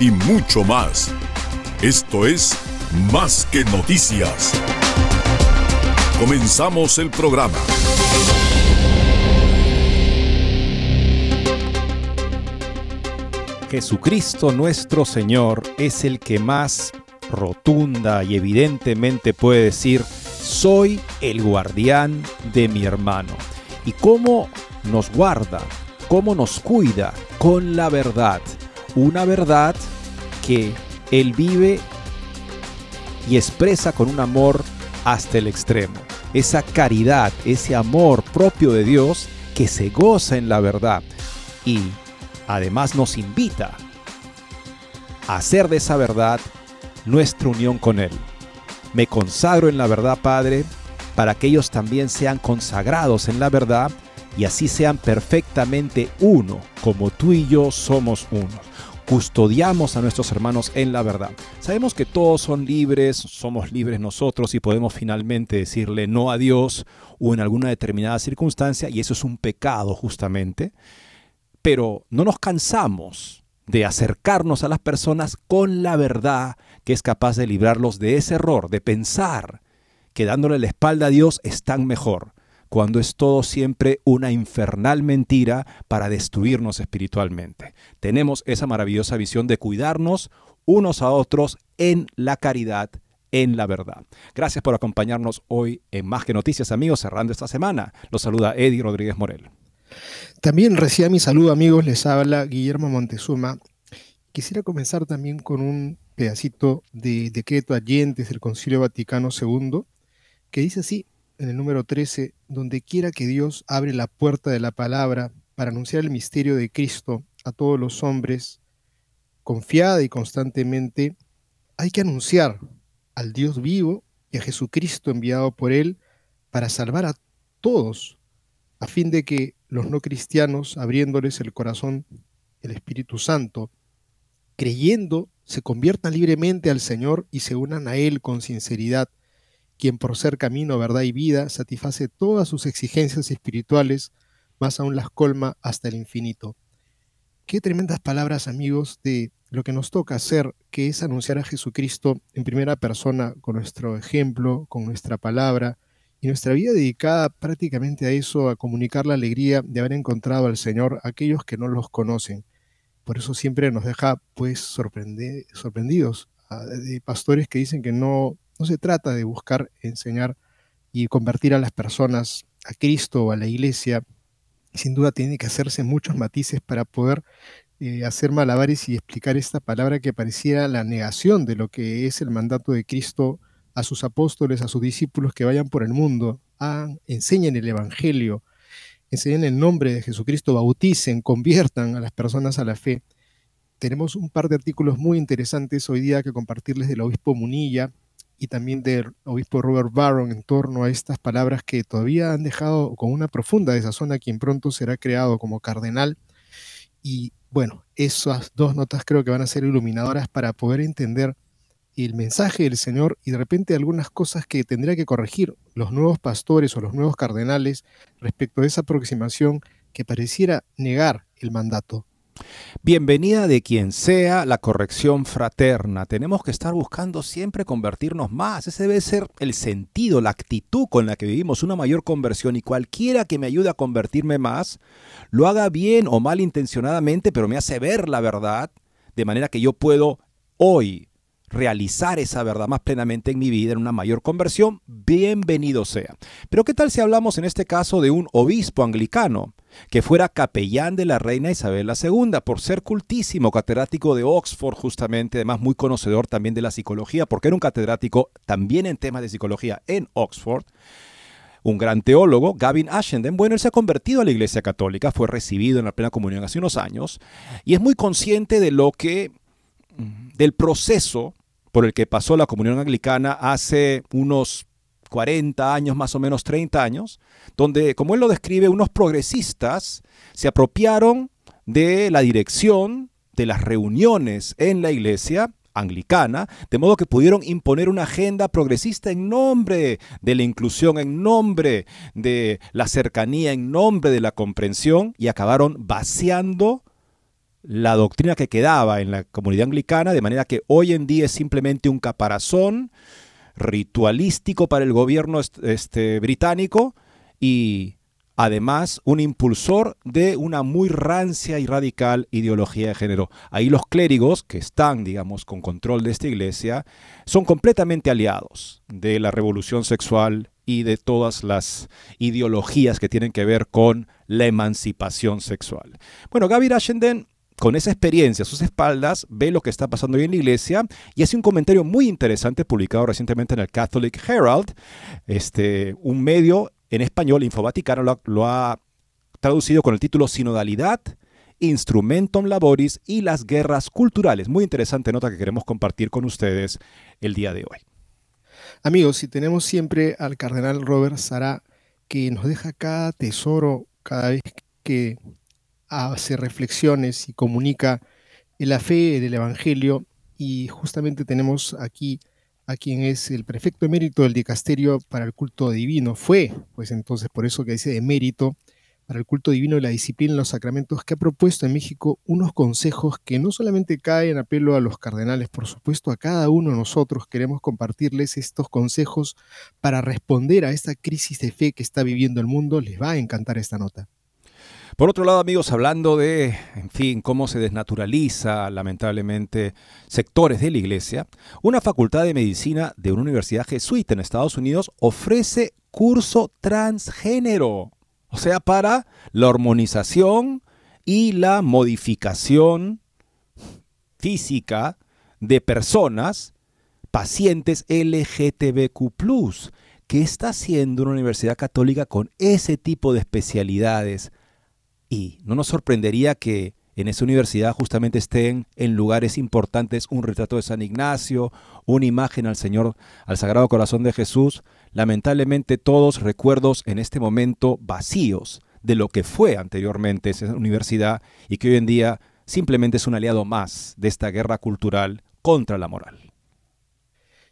y mucho más. Esto es Más que noticias. Comenzamos el programa. Jesucristo nuestro Señor es el que más rotunda y evidentemente puede decir, soy el guardián de mi hermano. ¿Y cómo nos guarda? ¿Cómo nos cuida? Con la verdad. Una verdad que Él vive y expresa con un amor hasta el extremo. Esa caridad, ese amor propio de Dios que se goza en la verdad y además nos invita a hacer de esa verdad nuestra unión con Él. Me consagro en la verdad, Padre, para que ellos también sean consagrados en la verdad y así sean perfectamente uno, como tú y yo somos uno. Custodiamos a nuestros hermanos en la verdad. Sabemos que todos son libres, somos libres nosotros y podemos finalmente decirle no a Dios o en alguna determinada circunstancia y eso es un pecado justamente pero no nos cansamos de acercarnos a las personas con la verdad que es capaz de librarlos de ese error, de pensar que dándole la espalda a Dios están mejor, cuando es todo siempre una infernal mentira para destruirnos espiritualmente. Tenemos esa maravillosa visión de cuidarnos unos a otros en la caridad, en la verdad. Gracias por acompañarnos hoy en Más que Noticias, amigos, cerrando esta semana. Los saluda Eddie Rodríguez Morel. También reciba mi saludo amigos, les habla Guillermo Montezuma. Quisiera comenzar también con un pedacito de decreto Allentes del Concilio Vaticano II, que dice así, en el número 13, donde quiera que Dios abre la puerta de la palabra para anunciar el misterio de Cristo a todos los hombres, confiada y constantemente, hay que anunciar al Dios vivo y a Jesucristo enviado por Él para salvar a todos, a fin de que los no cristianos, abriéndoles el corazón, el Espíritu Santo, creyendo, se conviertan libremente al Señor y se unan a Él con sinceridad, quien por ser camino, verdad y vida, satisface todas sus exigencias espirituales, más aún las colma hasta el infinito. Qué tremendas palabras, amigos, de lo que nos toca hacer, que es anunciar a Jesucristo en primera persona, con nuestro ejemplo, con nuestra palabra, y nuestra vida dedicada prácticamente a eso, a comunicar la alegría de haber encontrado al Señor a aquellos que no los conocen. Por eso siempre nos deja pues sorprendidos de pastores que dicen que no, no se trata de buscar enseñar y convertir a las personas a Cristo o a la iglesia. Sin duda tiene que hacerse muchos matices para poder eh, hacer malabares y explicar esta palabra que pareciera la negación de lo que es el mandato de Cristo a sus apóstoles, a sus discípulos que vayan por el mundo, enseñen el Evangelio, enseñen el nombre de Jesucristo, bauticen, conviertan a las personas a la fe. Tenemos un par de artículos muy interesantes hoy día que compartirles del obispo Munilla y también del obispo Robert Barron en torno a estas palabras que todavía han dejado con una profunda desazón a quien pronto será creado como cardenal. Y bueno, esas dos notas creo que van a ser iluminadoras para poder entender el mensaje del Señor y de repente algunas cosas que tendría que corregir los nuevos pastores o los nuevos cardenales respecto a esa aproximación que pareciera negar el mandato. Bienvenida de quien sea la corrección fraterna. Tenemos que estar buscando siempre convertirnos más. Ese debe ser el sentido, la actitud con la que vivimos una mayor conversión y cualquiera que me ayude a convertirme más, lo haga bien o mal intencionadamente, pero me hace ver la verdad, de manera que yo puedo hoy realizar esa verdad más plenamente en mi vida, en una mayor conversión, bienvenido sea. Pero ¿qué tal si hablamos en este caso de un obispo anglicano que fuera capellán de la reina Isabel II por ser cultísimo, catedrático de Oxford justamente, además muy conocedor también de la psicología, porque era un catedrático también en temas de psicología en Oxford? un gran teólogo, Gavin Ashenden, bueno, él se ha convertido a la Iglesia Católica, fue recibido en la plena comunión hace unos años y es muy consciente de lo que, mm, del proceso por el que pasó la comunión anglicana hace unos 40 años, más o menos 30 años, donde, como él lo describe, unos progresistas se apropiaron de la dirección de las reuniones en la iglesia anglicana, de modo que pudieron imponer una agenda progresista en nombre de la inclusión, en nombre de la cercanía, en nombre de la comprensión, y acabaron vaciando la doctrina que quedaba en la comunidad anglicana, de manera que hoy en día es simplemente un caparazón ritualístico para el gobierno este, británico y además un impulsor de una muy rancia y radical ideología de género. Ahí los clérigos, que están, digamos, con control de esta iglesia, son completamente aliados de la revolución sexual y de todas las ideologías que tienen que ver con la emancipación sexual. Bueno, Gaby Ashenden con esa experiencia a sus espaldas, ve lo que está pasando hoy en la iglesia y hace un comentario muy interesante publicado recientemente en el Catholic Herald, este, un medio en español, Infovaticano, lo, lo ha traducido con el título Sinodalidad, Instrumentum Laboris y las guerras culturales. Muy interesante nota que queremos compartir con ustedes el día de hoy. Amigos, si tenemos siempre al cardenal Robert Sara que nos deja cada tesoro cada vez que hace reflexiones y comunica la fe del Evangelio y justamente tenemos aquí a quien es el prefecto emérito del dicasterio para el culto divino. Fue, pues entonces, por eso que dice emérito para el culto divino y la disciplina en los sacramentos, que ha propuesto en México unos consejos que no solamente caen a pelo a los cardenales, por supuesto a cada uno de nosotros queremos compartirles estos consejos para responder a esta crisis de fe que está viviendo el mundo. Les va a encantar esta nota. Por otro lado, amigos, hablando de, en fin, cómo se desnaturaliza lamentablemente sectores de la iglesia, una facultad de medicina de una universidad jesuita en Estados Unidos ofrece curso transgénero, o sea, para la hormonización y la modificación física de personas, pacientes LGTBQ ¿Qué está haciendo una universidad católica con ese tipo de especialidades? Y no nos sorprendería que en esa universidad justamente estén en lugares importantes un retrato de San Ignacio, una imagen al Señor, al Sagrado Corazón de Jesús. Lamentablemente todos recuerdos en este momento vacíos de lo que fue anteriormente esa universidad y que hoy en día simplemente es un aliado más de esta guerra cultural contra la moral.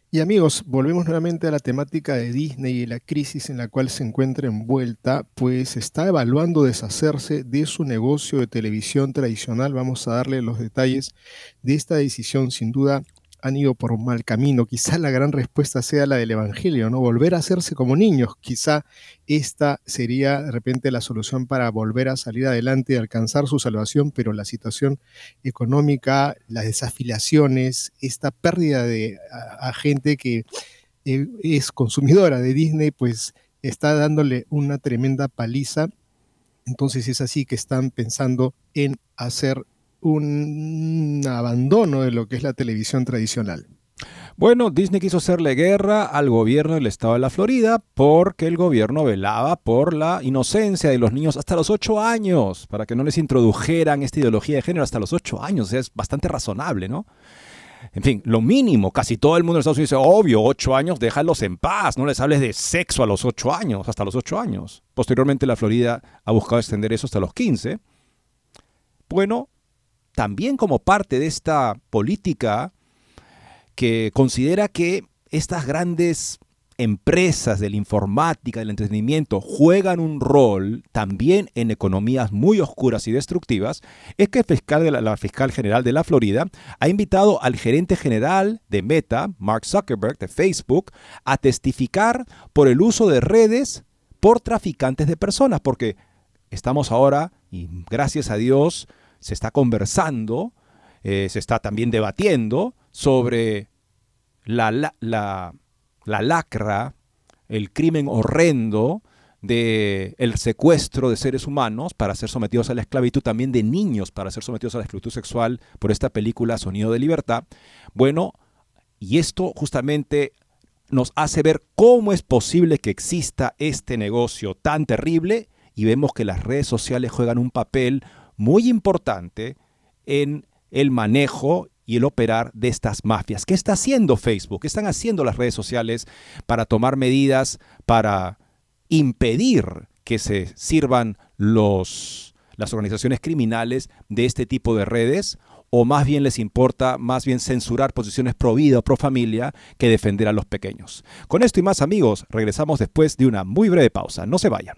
Y amigos, volvemos nuevamente a la temática de Disney y la crisis en la cual se encuentra envuelta, pues está evaluando deshacerse de su negocio de televisión tradicional. Vamos a darle los detalles de esta decisión, sin duda han ido por un mal camino. Quizá la gran respuesta sea la del Evangelio, ¿no? Volver a hacerse como niños. Quizá esta sería de repente la solución para volver a salir adelante y alcanzar su salvación, pero la situación económica, las desafiliaciones, esta pérdida de gente que eh, es consumidora de Disney, pues está dándole una tremenda paliza. Entonces es así que están pensando en hacer un abandono de lo que es la televisión tradicional. Bueno, Disney quiso hacerle guerra al gobierno del estado de la Florida porque el gobierno velaba por la inocencia de los niños hasta los 8 años, para que no les introdujeran esta ideología de género hasta los 8 años. es bastante razonable, ¿no? En fin, lo mínimo, casi todo el mundo en Estados Unidos dice, obvio, 8 años, déjalos en paz, no les hables de sexo a los 8 años, hasta los 8 años. Posteriormente la Florida ha buscado extender eso hasta los 15. Bueno, también como parte de esta política que considera que estas grandes empresas de la informática, del entretenimiento, juegan un rol también en economías muy oscuras y destructivas, es que el fiscal de la, la, fiscal general de la Florida ha invitado al gerente general de Meta, Mark Zuckerberg, de Facebook, a testificar por el uso de redes por traficantes de personas, porque estamos ahora, y gracias a Dios, se está conversando, eh, se está también debatiendo sobre la, la, la, la lacra, el crimen horrendo de el secuestro de seres humanos para ser sometidos a la esclavitud, también de niños para ser sometidos a la esclavitud sexual por esta película Sonido de Libertad. Bueno, y esto justamente nos hace ver cómo es posible que exista este negocio tan terrible y vemos que las redes sociales juegan un papel muy importante en el manejo y el operar de estas mafias. ¿Qué está haciendo Facebook? ¿Qué están haciendo las redes sociales para tomar medidas para impedir que se sirvan los, las organizaciones criminales de este tipo de redes? ¿O más bien les importa más bien censurar posiciones pro vida o pro familia que defender a los pequeños? Con esto y más amigos, regresamos después de una muy breve pausa. No se vayan.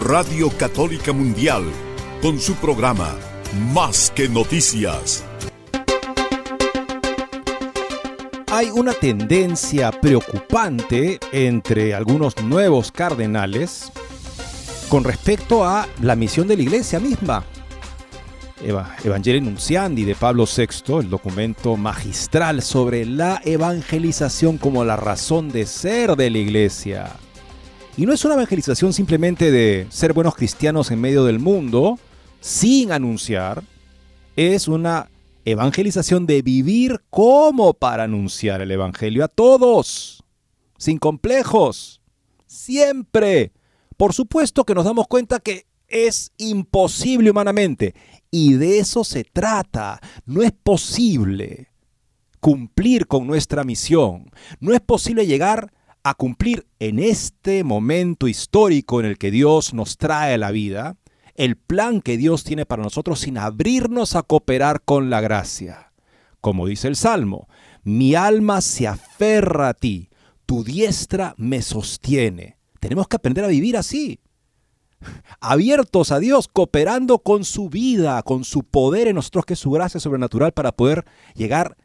Radio Católica Mundial, con su programa Más que Noticias. Hay una tendencia preocupante entre algunos nuevos cardenales con respecto a la misión de la iglesia misma. Evangelii Nunciandi de Pablo VI, el documento magistral sobre la evangelización como la razón de ser de la iglesia. Y no es una evangelización simplemente de ser buenos cristianos en medio del mundo, sin anunciar, es una evangelización de vivir como para anunciar el Evangelio a todos, sin complejos, siempre. Por supuesto que nos damos cuenta que es imposible humanamente y de eso se trata. No es posible cumplir con nuestra misión. No es posible llegar a cumplir en este momento histórico en el que Dios nos trae la vida el plan que Dios tiene para nosotros sin abrirnos a cooperar con la gracia. Como dice el Salmo, mi alma se aferra a ti, tu diestra me sostiene. Tenemos que aprender a vivir así abiertos a Dios, cooperando con su vida, con su poder en nosotros, que es su gracia sobrenatural, para poder llegar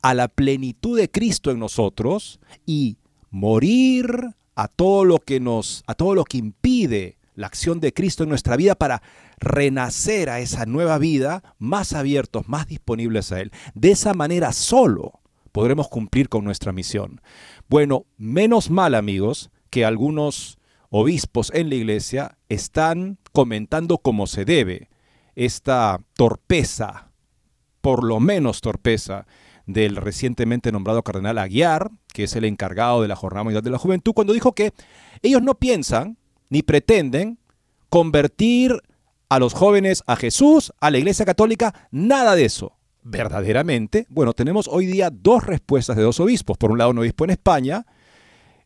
a la plenitud de Cristo en nosotros y morir a todo lo que nos, a todo lo que impide la acción de Cristo en nuestra vida para renacer a esa nueva vida más abiertos, más disponibles a Él. De esa manera solo podremos cumplir con nuestra misión. Bueno, menos mal amigos que algunos obispos en la iglesia están comentando como se debe esta torpeza, por lo menos torpeza, del recientemente nombrado cardenal Aguiar, que es el encargado de la Jornada Mundial de la Juventud, cuando dijo que ellos no piensan ni pretenden convertir a los jóvenes a Jesús, a la Iglesia Católica, nada de eso. Verdaderamente, bueno, tenemos hoy día dos respuestas de dos obispos. Por un lado, un obispo en España,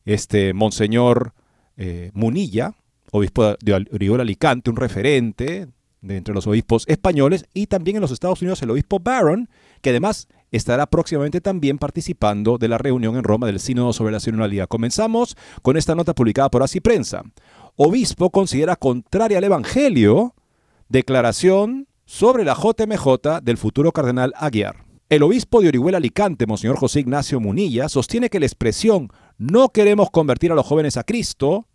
este Monseñor eh, Munilla, obispo de Oriol Alicante, un referente de entre los obispos españoles, y también en los Estados Unidos el obispo Barron, que además estará próximamente también participando de la reunión en Roma del Sínodo sobre la Sinodalidad. Comenzamos con esta nota publicada por Así Prensa. Obispo considera contraria al Evangelio declaración sobre la JMJ del futuro cardenal Aguiar. El obispo de Orihuela Alicante, Monseñor José Ignacio Munilla, sostiene que la expresión no queremos convertir a los jóvenes a Cristo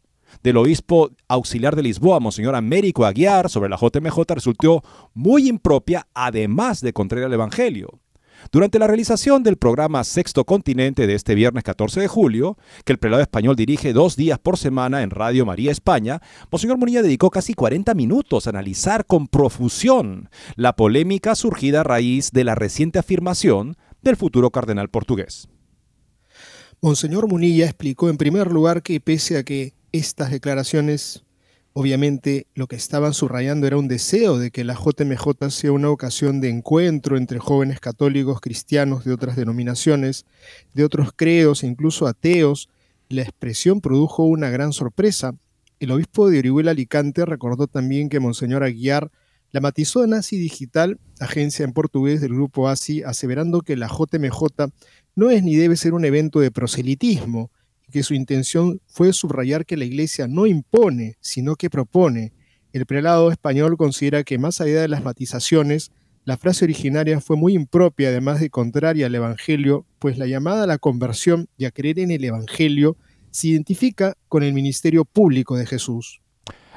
del obispo auxiliar de Lisboa, Monseñor Américo Aguiar, sobre la JMJ resultó muy impropia, además de contraria al Evangelio. Durante la realización del programa Sexto Continente de este viernes 14 de julio, que el prelado español dirige dos días por semana en Radio María España, Monseñor Munilla dedicó casi 40 minutos a analizar con profusión la polémica surgida a raíz de la reciente afirmación del futuro cardenal portugués. Monseñor Munilla explicó en primer lugar que pese a que estas declaraciones Obviamente lo que estaban subrayando era un deseo de que la JMJ sea una ocasión de encuentro entre jóvenes católicos cristianos de otras denominaciones, de otros credos e incluso ateos. La expresión produjo una gran sorpresa. El obispo de Orihuela Alicante recordó también que Monseñor Aguiar la matizó en ASI Digital, agencia en portugués del grupo ASI, aseverando que la JMJ no es ni debe ser un evento de proselitismo, que su intención fue subrayar que la Iglesia no impone, sino que propone. El prelado español considera que más allá de las matizaciones, la frase originaria fue muy impropia, además de contraria al Evangelio, pues la llamada a la conversión y a creer en el Evangelio se identifica con el ministerio público de Jesús.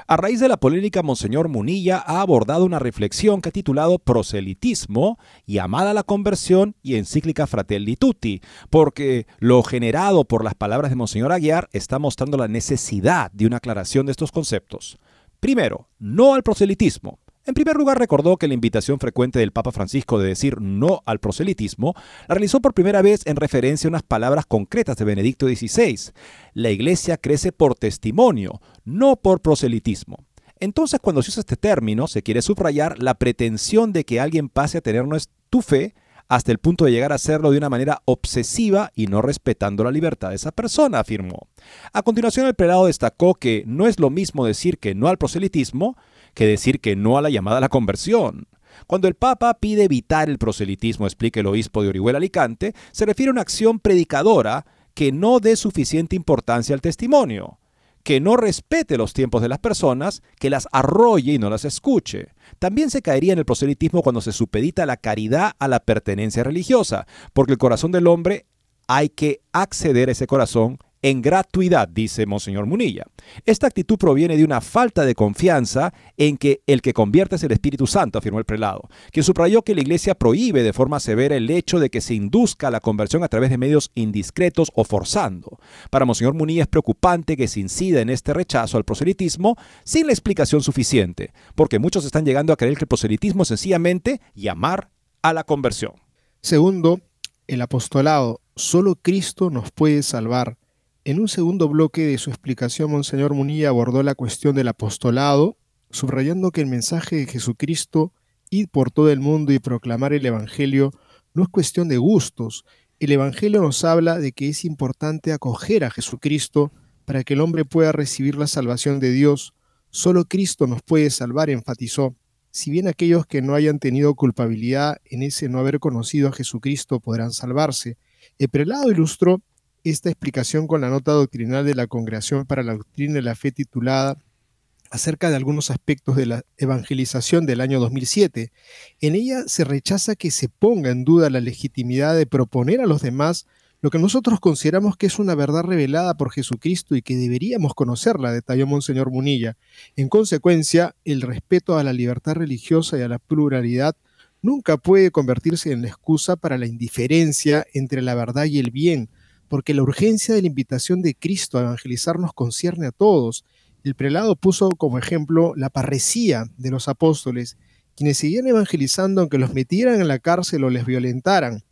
A raíz de la polémica, Monseñor Munilla ha abordado una reflexión que ha titulado Proselitismo, llamada a la conversión y encíclica Fratelli Tutti, porque lo generado por las palabras de Monseñor Aguiar está mostrando la necesidad de una aclaración de estos conceptos. Primero, no al proselitismo. En primer lugar, recordó que la invitación frecuente del Papa Francisco de decir no al proselitismo la realizó por primera vez en referencia a unas palabras concretas de Benedicto XVI. La Iglesia crece por testimonio, no por proselitismo. Entonces, cuando se usa este término, se quiere subrayar la pretensión de que alguien pase a tener tu fe hasta el punto de llegar a hacerlo de una manera obsesiva y no respetando la libertad de esa persona, afirmó. A continuación, el prelado destacó que no es lo mismo decir que no al proselitismo que decir que no a la llamada a la conversión. Cuando el Papa pide evitar el proselitismo, explica el obispo de Orihuela Alicante, se refiere a una acción predicadora que no dé suficiente importancia al testimonio, que no respete los tiempos de las personas, que las arrolle y no las escuche. También se caería en el proselitismo cuando se supedita la caridad a la pertenencia religiosa, porque el corazón del hombre hay que acceder a ese corazón en gratuidad, dice Monseñor Munilla. Esta actitud proviene de una falta de confianza en que el que convierte es el Espíritu Santo, afirmó el prelado, quien subrayó que la Iglesia prohíbe de forma severa el hecho de que se induzca la conversión a través de medios indiscretos o forzando. Para Monseñor Munilla es preocupante que se incida en este rechazo al proselitismo sin la explicación suficiente, porque muchos están llegando a creer que el proselitismo es sencillamente llamar a la conversión. Segundo, el apostolado. Solo Cristo nos puede salvar. En un segundo bloque de su explicación, Monseñor Munilla abordó la cuestión del apostolado, subrayando que el mensaje de Jesucristo, ir por todo el mundo y proclamar el Evangelio, no es cuestión de gustos. El Evangelio nos habla de que es importante acoger a Jesucristo para que el hombre pueda recibir la salvación de Dios. Solo Cristo nos puede salvar, enfatizó. Si bien aquellos que no hayan tenido culpabilidad en ese no haber conocido a Jesucristo podrán salvarse, el prelado ilustró esta explicación con la nota doctrinal de la Congregación para la Doctrina de la Fe titulada acerca de algunos aspectos de la evangelización del año 2007. En ella se rechaza que se ponga en duda la legitimidad de proponer a los demás lo que nosotros consideramos que es una verdad revelada por Jesucristo y que deberíamos conocerla, detalló Monseñor Munilla. En consecuencia, el respeto a la libertad religiosa y a la pluralidad nunca puede convertirse en la excusa para la indiferencia entre la verdad y el bien, porque la urgencia de la invitación de Cristo a evangelizar nos concierne a todos. El prelado puso como ejemplo la parresía de los apóstoles, quienes seguían evangelizando aunque los metieran en la cárcel o les violentaran.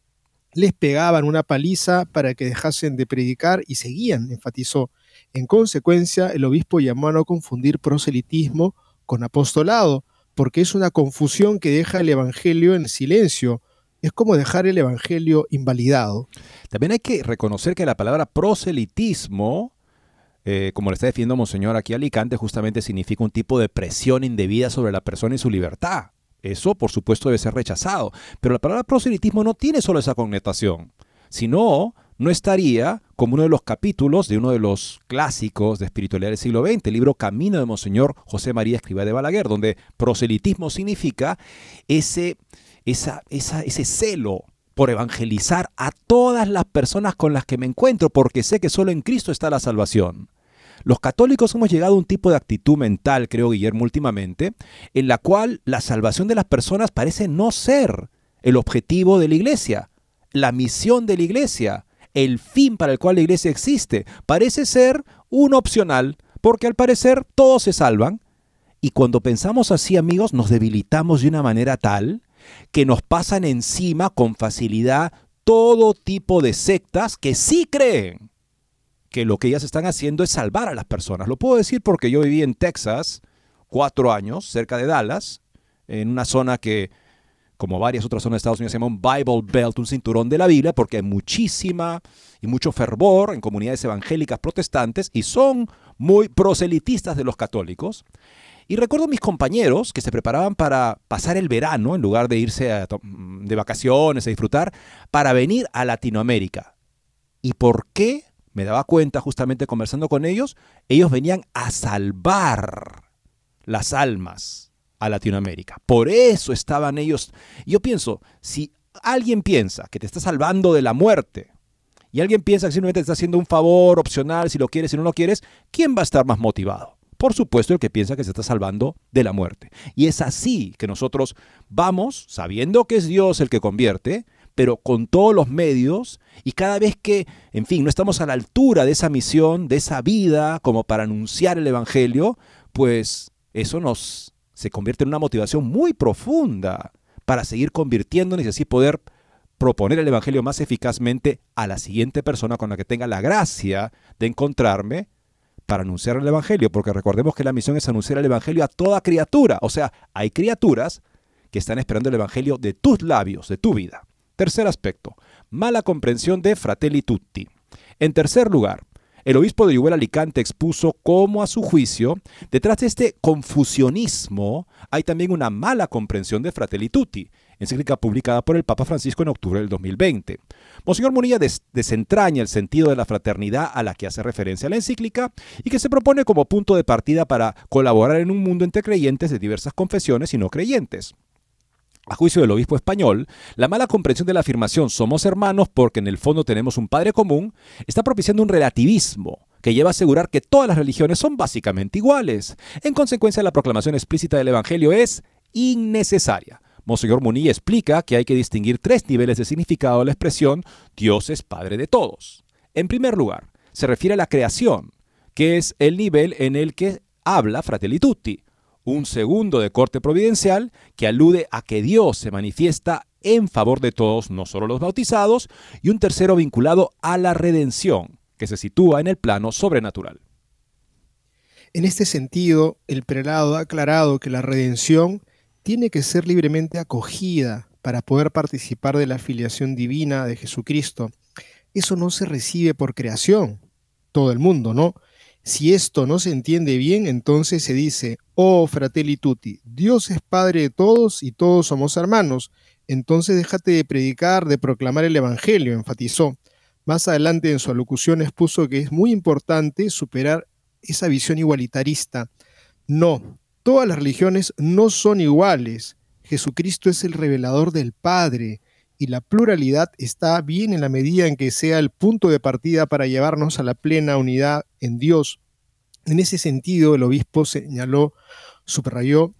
Les pegaban una paliza para que dejasen de predicar y seguían, enfatizó. En consecuencia, el obispo llamó a no confundir proselitismo con apostolado, porque es una confusión que deja el Evangelio en silencio, es como dejar el Evangelio invalidado. También hay que reconocer que la palabra proselitismo, eh, como le está definiendo Monseñor aquí Alicante, justamente significa un tipo de presión indebida sobre la persona y su libertad. Eso, por supuesto, debe ser rechazado. Pero la palabra proselitismo no tiene solo esa connotación, sino no estaría como uno de los capítulos de uno de los clásicos de espiritualidad del siglo XX, el libro Camino de Monseñor José María Escribá de Balaguer, donde proselitismo significa ese esa, ese celo por evangelizar a todas las personas con las que me encuentro, porque sé que solo en Cristo está la salvación. Los católicos hemos llegado a un tipo de actitud mental, creo Guillermo, últimamente, en la cual la salvación de las personas parece no ser el objetivo de la iglesia, la misión de la iglesia, el fin para el cual la iglesia existe. Parece ser un opcional, porque al parecer todos se salvan. Y cuando pensamos así, amigos, nos debilitamos de una manera tal que nos pasan encima con facilidad todo tipo de sectas que sí creen que lo que ellas están haciendo es salvar a las personas. Lo puedo decir porque yo viví en Texas cuatro años, cerca de Dallas, en una zona que, como varias otras zonas de Estados Unidos, se llama un Bible Belt, un cinturón de la Biblia, porque hay muchísima y mucho fervor en comunidades evangélicas protestantes y son muy proselitistas de los católicos. Y recuerdo mis compañeros que se preparaban para pasar el verano, en lugar de irse de vacaciones, a disfrutar, para venir a Latinoamérica. ¿Y por qué? Me daba cuenta justamente conversando con ellos, ellos venían a salvar las almas a Latinoamérica. Por eso estaban ellos. Yo pienso, si alguien piensa que te está salvando de la muerte y alguien piensa que simplemente te está haciendo un favor opcional, si lo quieres, si no lo quieres, ¿quién va a estar más motivado? Por supuesto, el que piensa que se está salvando de la muerte. Y es así que nosotros vamos, sabiendo que es Dios el que convierte, pero con todos los medios y cada vez que, en fin, no estamos a la altura de esa misión, de esa vida, como para anunciar el Evangelio, pues eso nos se convierte en una motivación muy profunda para seguir convirtiéndonos y así poder proponer el Evangelio más eficazmente a la siguiente persona con la que tenga la gracia de encontrarme para anunciar el Evangelio, porque recordemos que la misión es anunciar el Evangelio a toda criatura, o sea, hay criaturas que están esperando el Evangelio de tus labios, de tu vida. Tercer aspecto, mala comprensión de Fratelli Tutti. En tercer lugar, el obispo de Iguel Alicante expuso cómo a su juicio, detrás de este confusionismo hay también una mala comprensión de Fratelli Tutti, encíclica publicada por el Papa Francisco en octubre del 2020. Monseñor Munilla desentraña el sentido de la fraternidad a la que hace referencia la encíclica y que se propone como punto de partida para colaborar en un mundo entre creyentes de diversas confesiones y no creyentes. A juicio del obispo español, la mala comprensión de la afirmación somos hermanos porque en el fondo tenemos un padre común está propiciando un relativismo que lleva a asegurar que todas las religiones son básicamente iguales. En consecuencia, la proclamación explícita del Evangelio es innecesaria. Monseñor Munilla explica que hay que distinguir tres niveles de significado de la expresión Dios es Padre de todos. En primer lugar, se refiere a la creación, que es el nivel en el que habla Fratelli Tutti. Un segundo de corte providencial que alude a que Dios se manifiesta en favor de todos, no solo los bautizados, y un tercero vinculado a la redención, que se sitúa en el plano sobrenatural. En este sentido, el prelado ha aclarado que la redención tiene que ser libremente acogida para poder participar de la filiación divina de Jesucristo. Eso no se recibe por creación, todo el mundo, ¿no? Si esto no se entiende bien, entonces se dice, oh fratelli tutti, Dios es Padre de todos y todos somos hermanos. Entonces déjate de predicar, de proclamar el Evangelio, enfatizó. Más adelante en su alocución expuso que es muy importante superar esa visión igualitarista. No, Todas las religiones no son iguales. Jesucristo es el revelador del Padre y la pluralidad está bien en la medida en que sea el punto de partida para llevarnos a la plena unidad en Dios. En ese sentido, el obispo señaló, subrayó,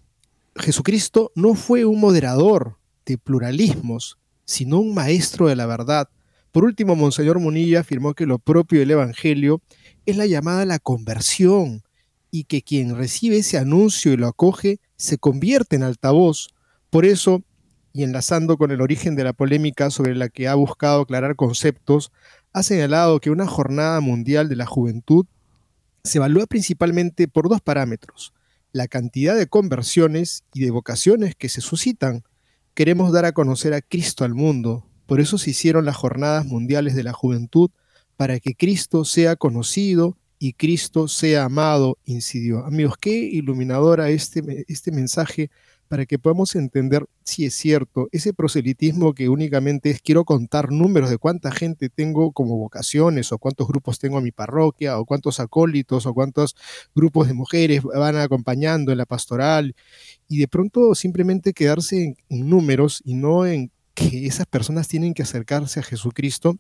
Jesucristo no fue un moderador de pluralismos, sino un maestro de la verdad. Por último, Monseñor Munilla afirmó que lo propio del Evangelio es la llamada a la conversión, y que quien recibe ese anuncio y lo acoge se convierte en altavoz. Por eso, y enlazando con el origen de la polémica sobre la que ha buscado aclarar conceptos, ha señalado que una jornada mundial de la juventud se evalúa principalmente por dos parámetros, la cantidad de conversiones y de vocaciones que se suscitan. Queremos dar a conocer a Cristo al mundo, por eso se hicieron las jornadas mundiales de la juventud, para que Cristo sea conocido y Cristo sea amado, incidió. Amigos, qué iluminadora este, este mensaje para que podamos entender si es cierto, ese proselitismo que únicamente es quiero contar números de cuánta gente tengo como vocaciones, o cuántos grupos tengo en mi parroquia, o cuántos acólitos, o cuántos grupos de mujeres van acompañando en la pastoral, y de pronto simplemente quedarse en números y no en que esas personas tienen que acercarse a Jesucristo,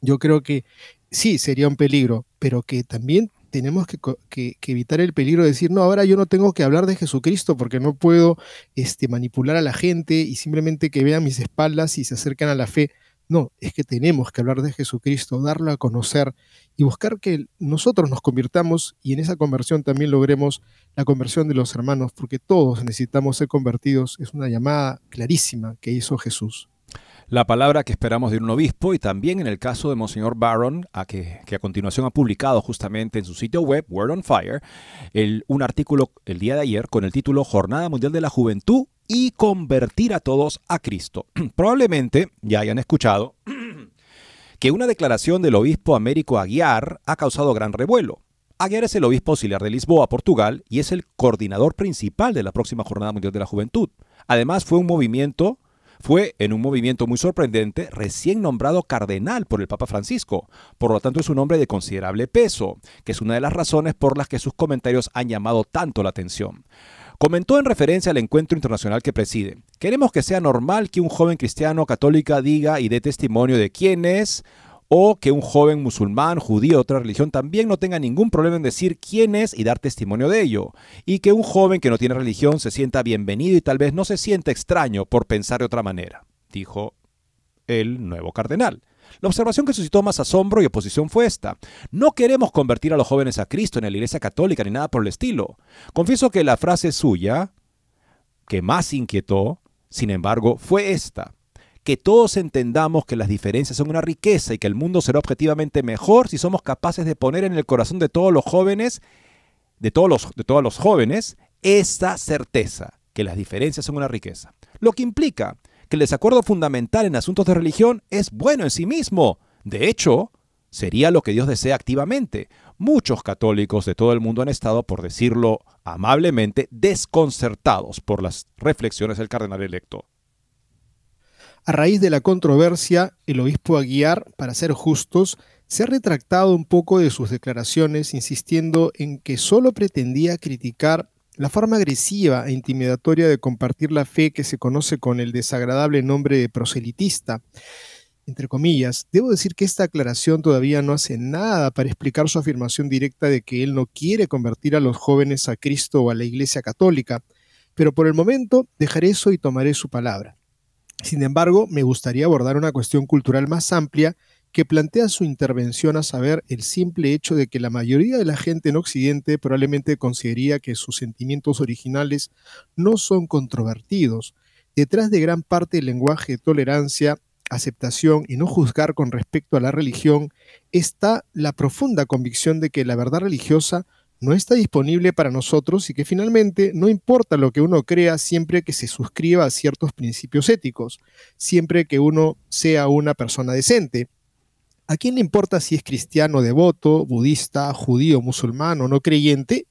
yo creo que sí, sería un peligro, pero que también tenemos que, evitar el peligro de decir, no, ahora yo no tengo que hablar de Jesucristo porque no puedo este, manipular a la gente y simplemente que vean mis espaldas y se acercan a la fe. No, es que tenemos que hablar de Jesucristo, darlo a conocer y buscar que nosotros nos convirtamos y en esa conversión también logremos la conversión de los hermanos, porque todos necesitamos ser convertidos. Es una llamada clarísima que hizo Jesús la palabra que esperamos de un obispo y también en el caso de Monseñor Barron, a que, a continuación ha publicado justamente en su sitio web, Word on Fire, un artículo el día de ayer con el título Jornada Mundial de la Juventud y convertir a todos a Cristo. Probablemente ya hayan escuchado que una declaración del obispo Américo Aguiar ha causado gran revuelo. Aguiar es el obispo auxiliar de Lisboa, Portugal, y es el coordinador principal de la próxima Jornada Mundial de la Juventud. Además, fue un movimiento fue, en un movimiento muy sorprendente, recién nombrado cardenal por el Papa Francisco. Por lo tanto, es un hombre de considerable peso, que es una de las razones por las que sus comentarios han llamado tanto la atención. Comentó en referencia al encuentro internacional que preside. Queremos que sea normal que un joven cristiano católica diga y dé testimonio de quién es o que un joven musulmán, judío o otra religión también no tenga ningún problema en decir quién es y dar testimonio de ello, y que un joven que no tiene religión se sienta bienvenido y tal vez no se sienta extraño por pensar de otra manera, dijo el nuevo cardenal. La observación que suscitó más asombro y oposición fue esta. No queremos convertir a los jóvenes a Cristo en la Iglesia Católica ni nada por el estilo. Confieso que la frase suya, que más inquietó, sin embargo, fue esta que todos entendamos que las diferencias son una riqueza y que el mundo será objetivamente mejor si somos capaces de poner en el corazón de todos los jóvenes, de todos los, de todos los jóvenes, esta certeza, que las diferencias son una riqueza. Lo que implica que el desacuerdo fundamental en asuntos de religión es bueno en sí mismo. De hecho, sería lo que Dios desea activamente. Muchos católicos de todo el mundo han estado, por decirlo amablemente, desconcertados por las reflexiones del cardenal electo. A raíz de la controversia, el obispo Aguiar, para ser justos, se ha retractado un poco de sus declaraciones, insistiendo en que solo pretendía criticar la forma agresiva e intimidatoria de compartir la fe que se conoce con el desagradable nombre de proselitista. Entre comillas, debo decir que esta aclaración todavía no hace nada para explicar su afirmación directa de que él no quiere convertir a los jóvenes a Cristo o a la Iglesia Católica, pero por el momento dejaré eso y tomaré su palabra. Sin embargo, me gustaría abordar una cuestión cultural más amplia que plantea su intervención a saber el simple hecho de que la mayoría de la gente en Occidente probablemente consideraría que sus sentimientos originales no son controvertidos. Detrás de gran parte del lenguaje de tolerancia, aceptación y no juzgar con respecto a la religión está la profunda convicción de que la verdad religiosa no está disponible para nosotros y que finalmente no importa lo que uno crea siempre que se suscriba a ciertos principios éticos, siempre que uno sea una persona decente. ¿A quién le importa si es cristiano devoto, budista, judío, musulmán o no creyente?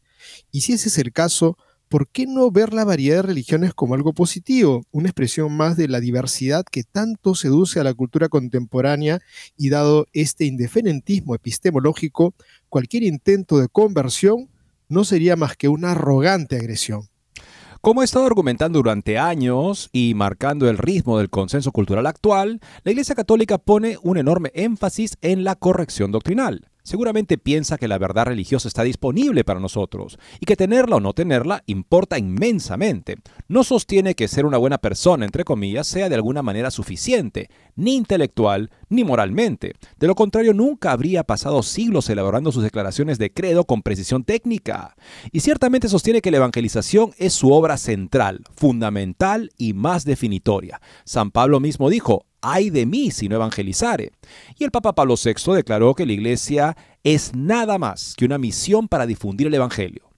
Y si ese es el caso, ¿por qué no ver la variedad de religiones como algo positivo, una expresión más de la diversidad que tanto seduce a la cultura contemporánea y dado este indiferentismo epistemológico, cualquier intento de conversión no sería más que una arrogante agresión? Como he estado argumentando durante años y marcando el ritmo del consenso cultural actual, la Iglesia Católica pone un enorme énfasis en la corrección doctrinal. Seguramente piensa que la verdad religiosa está disponible para nosotros y que tenerla o no tenerla importa inmensamente. No sostiene que ser una buena persona, entre comillas, sea de alguna manera suficiente, ni intelectual ni moralmente. De lo contrario, nunca habría pasado siglos elaborando sus declaraciones de credo con precisión técnica. Y ciertamente sostiene que la evangelización es su obra central, fundamental y más definitoria. San Pablo mismo dijo, ay de mí si no evangelizare. Y el Papa Pablo VI declaró que la Iglesia es nada más que una misión para difundir el Evangelio.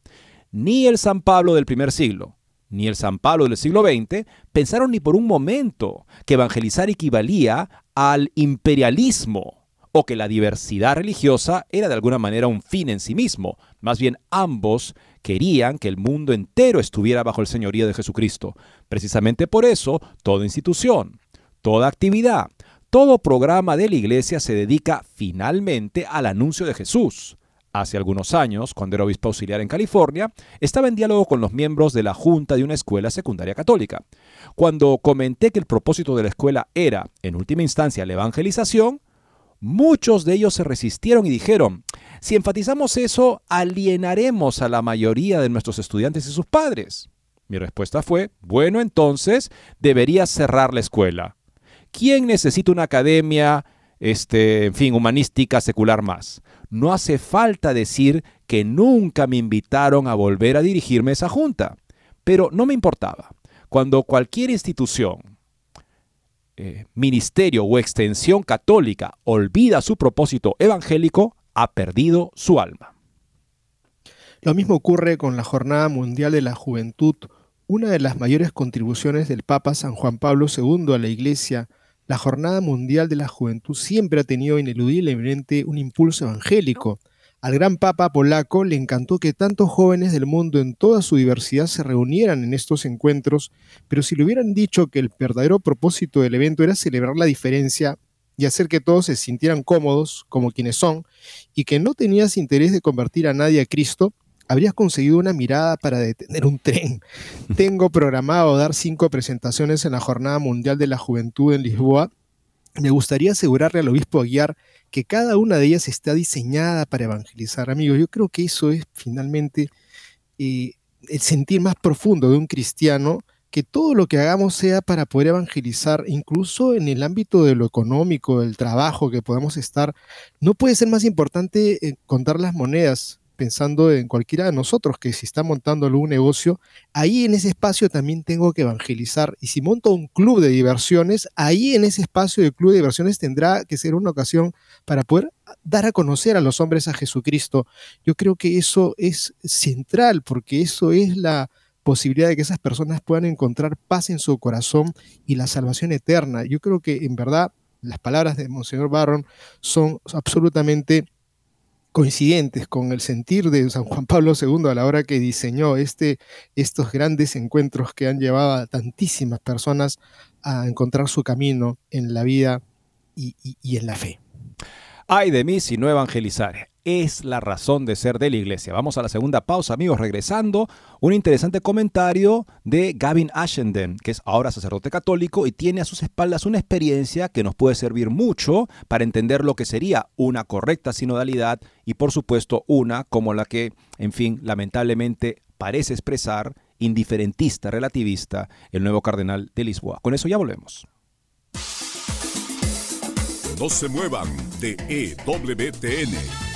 Ni el San Pablo del primer siglo, ni el San Pablo del siglo XX pensaron ni por un momento que evangelizar equivalía al imperialismo o que la diversidad religiosa era de alguna manera un fin en sí mismo. Más bien ambos querían que el mundo entero estuviera bajo el señorío de Jesucristo. Precisamente por eso, toda institución, Toda actividad, todo programa de la iglesia se dedica finalmente al anuncio de Jesús, hace algunos años, cuando era obispo auxiliar en California, estaba en diálogo con los miembros de la junta de una escuela secundaria católica. Cuando comenté que el propósito de la escuela era, en última instancia, la evangelización, muchos de ellos se resistieron y dijeron, si enfatizamos eso, alienaremos a la mayoría de nuestros estudiantes y sus padres. Mi respuesta fue, bueno, entonces debería cerrar la escuela. ¿Quién necesita una academia, este, en fin, humanística secular más? No hace falta decir que nunca me invitaron a volver a dirigirme a esa junta, pero no me importaba. Cuando cualquier institución, eh, ministerio o extensión católica olvida su propósito evangélico, ha perdido su alma. Lo mismo ocurre con la Jornada Mundial de la Juventud, una de las mayores contribuciones del Papa San Juan Pablo II a la Iglesia la Jornada Mundial de la Juventud siempre ha tenido ineludiblemente un impulso evangélico. Al gran Papa polaco le encantó que tantos jóvenes del mundo en toda su diversidad se reunieran en estos encuentros, pero si le hubieran dicho que el verdadero propósito del evento era celebrar la diferencia y hacer que todos se sintieran cómodos como quienes son, y que no tenías interés de convertir a nadie a Cristo, habrías conseguido una mirada para detener un tren. Tengo programado dar cinco presentaciones en la Jornada Mundial de la Juventud en Lisboa. Me gustaría asegurarle al obispo Aguiar que cada una de ellas está diseñada para evangelizar. Amigos, yo creo que eso es finalmente eh, el sentir más profundo de un cristiano, que todo lo que hagamos sea para poder evangelizar, incluso en el ámbito de lo económico, del trabajo que podamos estar. No puede ser más importante eh, contar las monedas, pensando en cualquiera de nosotros que si está montando algún negocio, ahí en ese espacio también tengo que evangelizar. Y si monto un club de diversiones, ahí en ese espacio de club de diversiones tendrá que ser una ocasión para poder dar a conocer a los hombres a Jesucristo. Yo creo que eso es central porque eso es la posibilidad de que esas personas puedan encontrar paz en su corazón y la salvación eterna. Yo creo que en verdad las palabras de Monseñor Barron son absolutamente coincidentes con el sentir de San Juan Pablo II a la hora que diseñó este, estos grandes encuentros que han llevado a tantísimas personas a encontrar su camino en la vida y, en la fe. Ay de mí si no evangelizar es la razón de ser de la iglesia. Vamos a la segunda pausa, amigos. Regresando, un interesante comentario de Gavin Ashenden, que es ahora sacerdote católico y tiene a sus espaldas una experiencia que nos puede servir mucho para entender lo que sería una correcta sinodalidad y, por supuesto, una como la que, en fin, lamentablemente parece expresar indiferentista, relativista, el nuevo cardenal de Lisboa. Con eso ya volvemos. No se muevan de EWTN,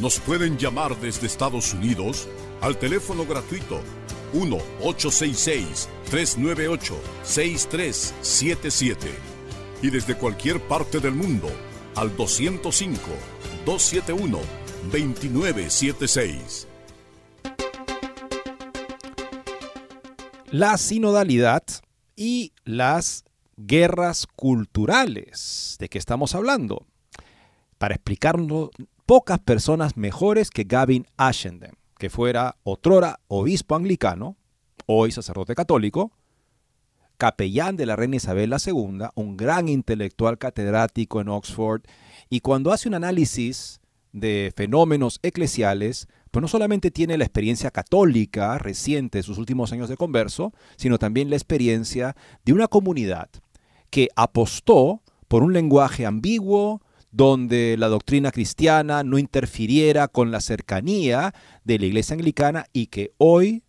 nos pueden llamar desde Estados Unidos al teléfono gratuito 1-866-398-6377 y desde cualquier parte del mundo al 205-271-2976. La sinodalidad y las guerras culturales. ¿De qué estamos hablando? Para explicarlo, pocas personas mejores que Gavin Ashenden, que fuera otrora obispo anglicano, hoy sacerdote católico, capellán de la reina Isabel II, un gran intelectual catedrático en Oxford, y cuando hace un análisis de fenómenos eclesiales, pues no solamente tiene la experiencia católica reciente de sus últimos años de converso, sino también la experiencia de una comunidad que apostó por un lenguaje ambiguo, donde la doctrina cristiana no interfiriera con la cercanía de la iglesia anglicana y que hoy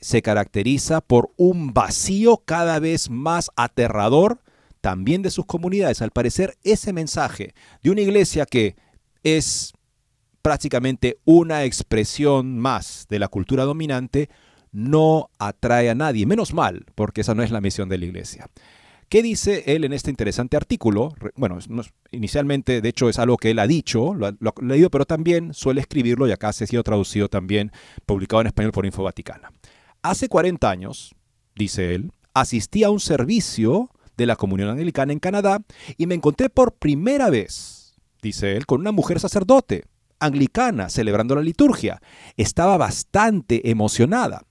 se caracteriza por un vacío cada vez más aterrador también de sus comunidades. Al parecer, ese mensaje de una iglesia que es prácticamente una expresión más de la cultura dominante no atrae a nadie. Menos mal, porque esa no es la misión de la iglesia. ¿Qué dice él en este interesante artículo? Bueno, inicialmente, de hecho, es algo que él ha dicho, lo ha, leído, pero también suele escribirlo y acá se ha sido traducido también, publicado en español por Info Vaticana. Hace 40 años, dice él, asistí a un servicio de la comunión anglicana en Canadá y me encontré por primera vez, dice él, con una mujer sacerdote anglicana celebrando la liturgia. Estaba bastante emocionada.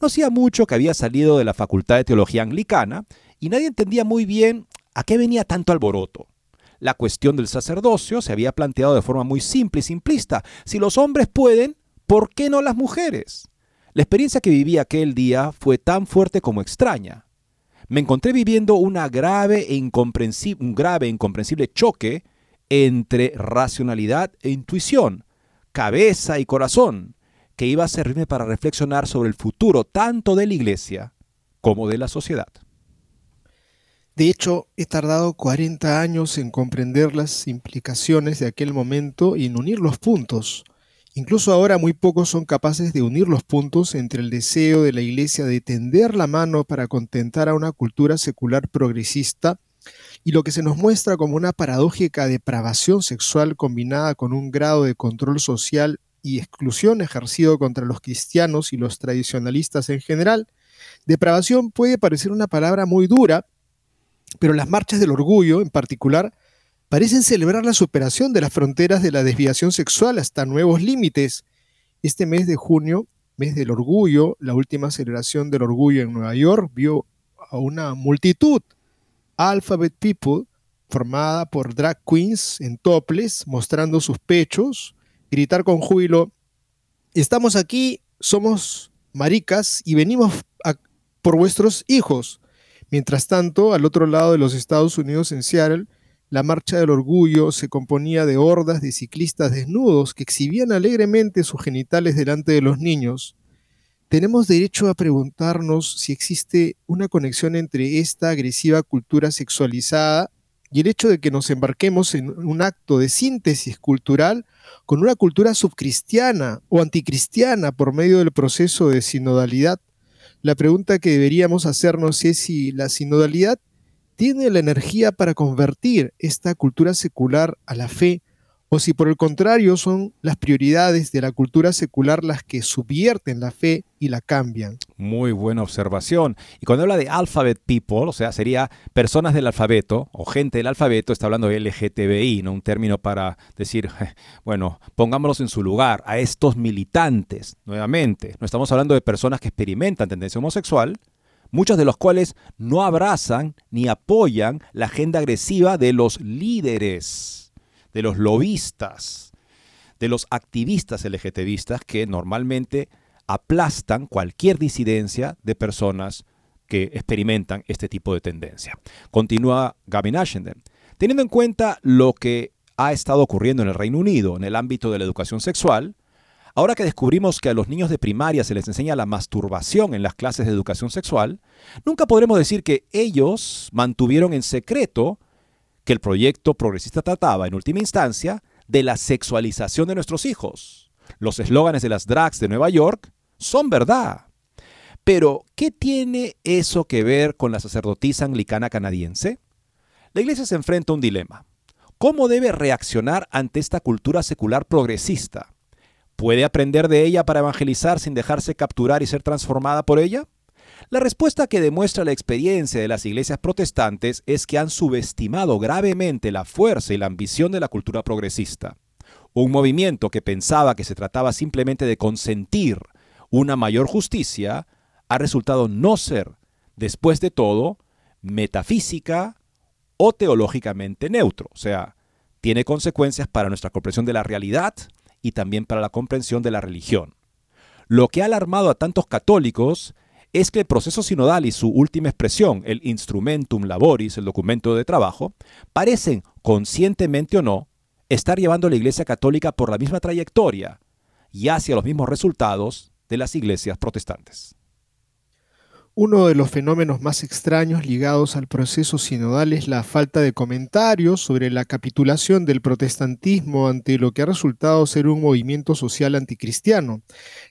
No hacía mucho que había salido de la Facultad de Teología Anglicana y nadie entendía muy bien a qué venía tanto alboroto. La cuestión del sacerdocio se había planteado de forma muy simple y simplista. Si los hombres pueden, ¿por qué no las mujeres? La experiencia que viví aquel día fue tan fuerte como extraña. Me encontré viviendo una e un grave e incomprensible choque entre racionalidad e intuición, cabeza y corazón, que iba a servirme para reflexionar sobre el futuro tanto de la Iglesia como de la sociedad. De hecho, he tardado 40 años en comprender las implicaciones de aquel momento y en unir los puntos. Incluso ahora muy pocos son capaces de unir los puntos entre el deseo de la Iglesia de tender la mano para contentar a una cultura secular progresista y lo que se nos muestra como una paradójica depravación sexual combinada con un grado de control social y exclusión ejercido contra los cristianos y los tradicionalistas en general. Depravación puede parecer una palabra muy dura, pero las marchas del orgullo, en particular, parecen celebrar la superación de las fronteras de la desviación sexual hasta nuevos límites. Este mes de junio, mes del orgullo, la última celebración del orgullo en Nueva York, vio a una multitud, Alphabet People, formada por drag queens en toples, mostrando sus pechos, gritar con júbilo, estamos aquí, somos maricas y venimos por vuestros hijos. Mientras tanto, al otro lado de los Estados Unidos, en Seattle, la Marcha del Orgullo se componía de hordas de ciclistas desnudos que exhibían alegremente sus genitales delante de los niños. Tenemos derecho a preguntarnos si existe una conexión entre esta agresiva cultura sexualizada y el hecho de que nos embarquemos en un acto de síntesis cultural con una cultura subcristiana o anticristiana por medio del proceso de sinodalidad la pregunta que deberíamos hacernos es si la sinodalidad tiene la energía para convertir esta cultura secular a la fe o si por el contrario son las prioridades de la cultura secular las que subvierten la fe y la cambian. Muy buena observación. Y cuando habla de alphabet people, o sea, sería personas del alfabeto o gente del alfabeto, está hablando de LGTBI, ¿no? Un término para decir, bueno, pongámoslos en su lugar, a estos militantes, nuevamente. No estamos hablando de personas que experimentan tendencia homosexual, muchos de los cuales no abrazan ni apoyan la agenda agresiva de los líderes de los lobistas, de los activistas LGTBistas que normalmente aplastan cualquier disidencia de personas que experimentan este tipo de tendencia. Continúa Gavin Ashenden. Teniendo en cuenta lo que ha estado ocurriendo en el Reino Unido en el ámbito de la educación sexual, ahora que descubrimos que a los niños de primaria se les enseña la masturbación en las clases de educación sexual, nunca podremos decir que ellos mantuvieron en secreto que el proyecto progresista trataba, en última instancia, de la sexualización de nuestros hijos. Los eslóganes de las drags de Nueva York son verdad. Pero, ¿qué tiene eso que ver con la sacerdotisa anglicana canadiense? La iglesia se enfrenta a un dilema. ¿Cómo debe reaccionar ante esta cultura secular progresista? ¿Puede aprender de ella para evangelizar sin dejarse capturar y ser transformada por ella? La respuesta que demuestra la experiencia de las iglesias protestantes es que han subestimado gravemente la fuerza y la ambición de la cultura progresista. Un movimiento que pensaba que se trataba simplemente de consentir una mayor justicia ha resultado no ser, después de todo, metafísica o teológicamente neutro. O sea, tiene consecuencias para nuestra comprensión de la realidad y también para la comprensión de la religión. Lo que ha alarmado a tantos católicos es que el proceso sinodal y su última expresión, el instrumentum laboris, el documento de trabajo, parecen, conscientemente o no, estar llevando a la Iglesia Católica por la misma trayectoria y hacia los mismos resultados de las iglesias protestantes. Uno de los fenómenos más extraños ligados al proceso sinodal es la falta de comentarios sobre la capitulación del protestantismo ante lo que ha resultado ser un movimiento social anticristiano.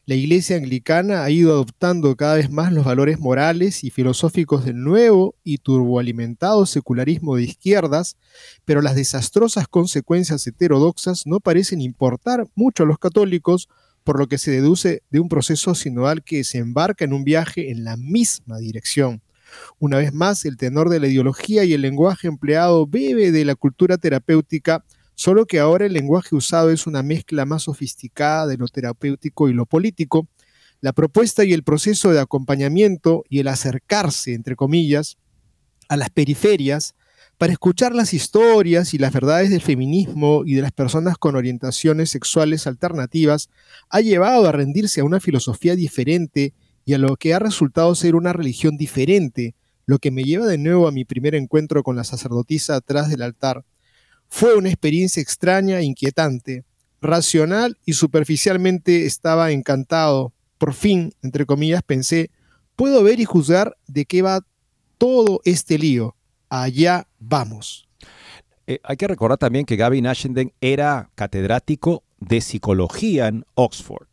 La Iglesia anglicana ha ido adoptando cada vez más los valores morales y filosóficos del nuevo y turboalimentado secularismo de izquierdas, pero las desastrosas consecuencias heterodoxas no parecen importar mucho a los católicos por lo que se deduce de un proceso sinodal que se embarca en un viaje en la misma dirección. Una vez más, el tenor de la ideología y el lenguaje empleado bebe de la cultura terapéutica, solo que ahora el lenguaje usado es una mezcla más sofisticada de lo terapéutico y lo político. La propuesta y el proceso de acompañamiento y el acercarse, entre comillas, a las periferias para escuchar las historias y las verdades del feminismo y de las personas con orientaciones sexuales alternativas ha llevado a rendirse a una filosofía diferente y a lo que ha resultado ser una religión diferente, lo que me lleva de nuevo a mi primer encuentro con la sacerdotisa atrás del altar. Fue una experiencia extraña e inquietante. Racional y superficialmente estaba encantado. Por fin, entre comillas, pensé, puedo ver y juzgar de qué va todo este lío allá vamos. Eh, hay que recordar también que Gavin Ashenden era catedrático de psicología en Oxford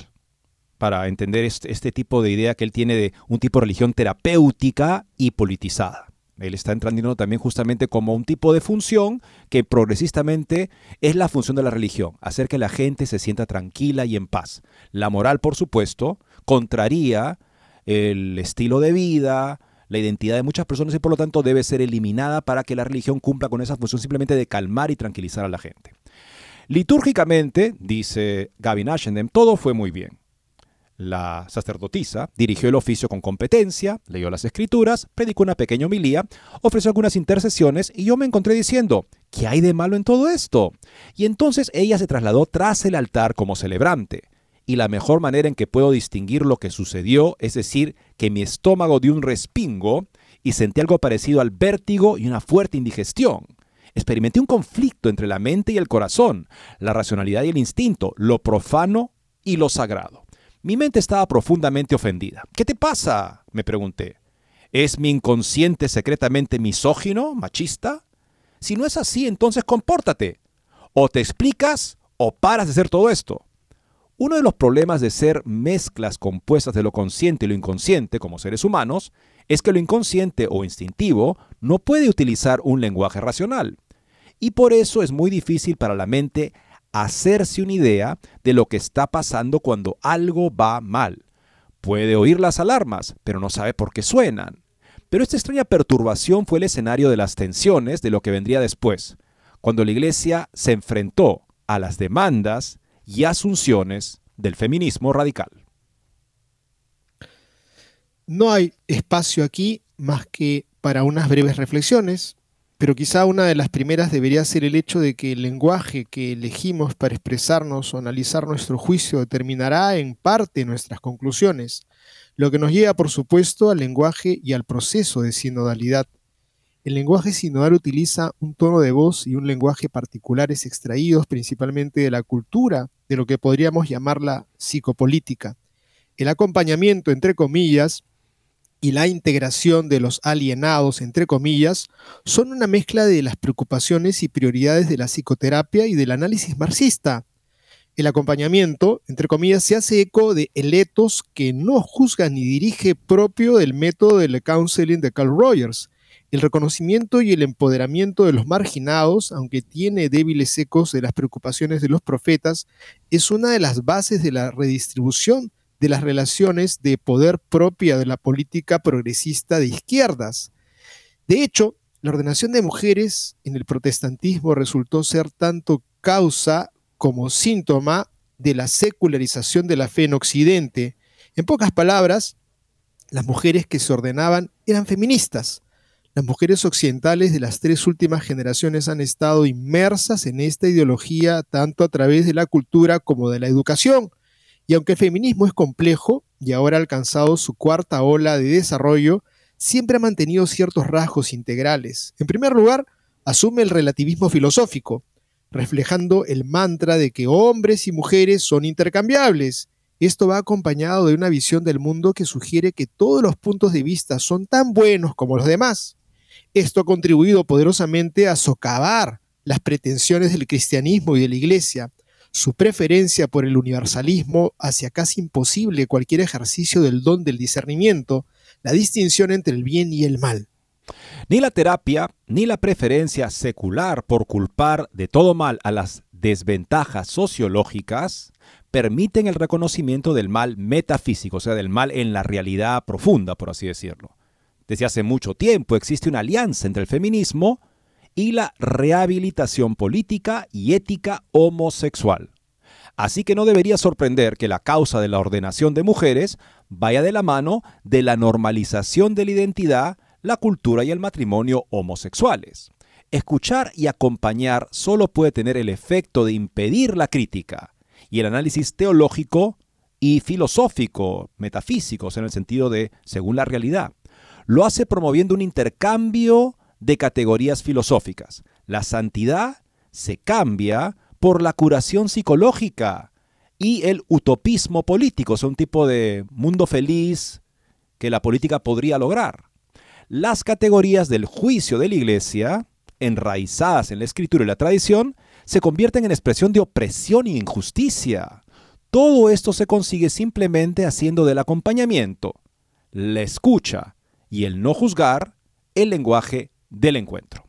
para entender este, este, tipo de idea que él tiene de un tipo de religión terapéutica y politizada. Él está entrando también justamente como un tipo de función que progresistamente es la función de la religión, hacer que la gente se sienta tranquila y en paz. La moral, por supuesto, contraría el estilo de vida, la identidad de muchas personas y por lo tanto debe ser eliminada para que la religión cumpla con esa función simplemente de calmar y tranquilizar a la gente. Litúrgicamente, dice Gavin Ashenden, todo fue muy bien. La sacerdotisa dirigió el oficio con competencia, leyó las escrituras, predicó una pequeña homilía, ofreció algunas intercesiones y yo me encontré diciendo, ¿qué hay de malo en todo esto? Y entonces ella se trasladó tras el altar como celebrante y la mejor manera en que puedo distinguir lo que sucedió es decir, que mi estómago dio un respingo y sentí algo parecido al vértigo y una fuerte indigestión. Experimenté un conflicto entre la mente y el corazón, la racionalidad y el instinto, lo profano y lo sagrado. Mi mente estaba profundamente ofendida. ¿Qué te pasa? me pregunté. ¿Es mi inconsciente secretamente misógino, machista? Si no es así, entonces compórtate. O te explicas o paras de hacer todo esto. Uno de los problemas de ser mezclas compuestas de lo consciente y lo inconsciente como seres humanos es que lo inconsciente o instintivo no puede utilizar un lenguaje racional. Y por eso es muy difícil para la mente hacerse una idea de lo que está pasando cuando algo va mal. Puede oír las alarmas, pero no sabe por qué suenan. Pero esta extraña perturbación fue el escenario de las tensiones de lo que vendría después, cuando la Iglesia se enfrentó a las demandas y asunciones del feminismo radical. No hay espacio aquí más que para unas breves reflexiones, pero quizá una de las primeras debería ser el hecho de que el lenguaje que elegimos para expresarnos o analizar nuestro juicio determinará en parte nuestras conclusiones, lo que nos lleva por supuesto al lenguaje y al proceso de sinodalidad. El lenguaje sinodal utiliza un tono de voz y un lenguaje particulares extraídos principalmente de la cultura, de lo que podríamos llamar la psicopolítica. El acompañamiento, entre comillas, y la integración de los alienados, entre comillas, son una mezcla de las preocupaciones y prioridades de la psicoterapia y del análisis marxista. El acompañamiento, entre comillas, se hace eco de el etos que no juzga ni dirige propio del método del counseling de Carl Rogers, el reconocimiento y el empoderamiento de los marginados, aunque tiene débiles ecos de las preocupaciones de los profetas, es una de las bases de la redistribución de las relaciones de poder propia de la política progresista de izquierdas. De hecho, la ordenación de mujeres en el protestantismo resultó ser tanto causa como síntoma de la secularización de la fe en Occidente. En pocas palabras, las mujeres que se ordenaban eran feministas. Las mujeres occidentales de las tres últimas generaciones han estado inmersas en esta ideología tanto a través de la cultura como de la educación. Y aunque el feminismo es complejo y ahora ha alcanzado su cuarta ola de desarrollo, siempre ha mantenido ciertos rasgos integrales. En primer lugar, asume el relativismo filosófico, reflejando el mantra de que hombres y mujeres son intercambiables. Esto va acompañado de una visión del mundo que sugiere que todos los puntos de vista son tan buenos como los demás. Esto ha contribuido poderosamente a socavar las pretensiones del cristianismo y de la iglesia, su preferencia por el universalismo hacia casi imposible cualquier ejercicio del don del discernimiento, la distinción entre el bien y el mal. Ni la terapia, ni la preferencia secular por culpar de todo mal a las desventajas sociológicas permiten el reconocimiento del mal metafísico, o sea, del mal en la realidad profunda, por así decirlo. Desde hace mucho tiempo existe una alianza entre el feminismo y la rehabilitación política y ética homosexual. Así que no debería sorprender que la causa de la ordenación de mujeres vaya de la mano de la normalización de la identidad, la cultura y el matrimonio homosexuales. Escuchar y acompañar solo puede tener el efecto de impedir la crítica y el análisis teológico y filosófico, metafísicos en el sentido de según la realidad. Lo hace promoviendo un intercambio de categorías filosóficas. La santidad se cambia por la curación psicológica y el utopismo político, es un tipo de mundo feliz que la política podría lograr. Las categorías del juicio de la iglesia, enraizadas en la escritura y la tradición, se convierten en expresión de opresión e injusticia. Todo esto se consigue simplemente haciendo del acompañamiento, la escucha y el no juzgar el lenguaje del encuentro.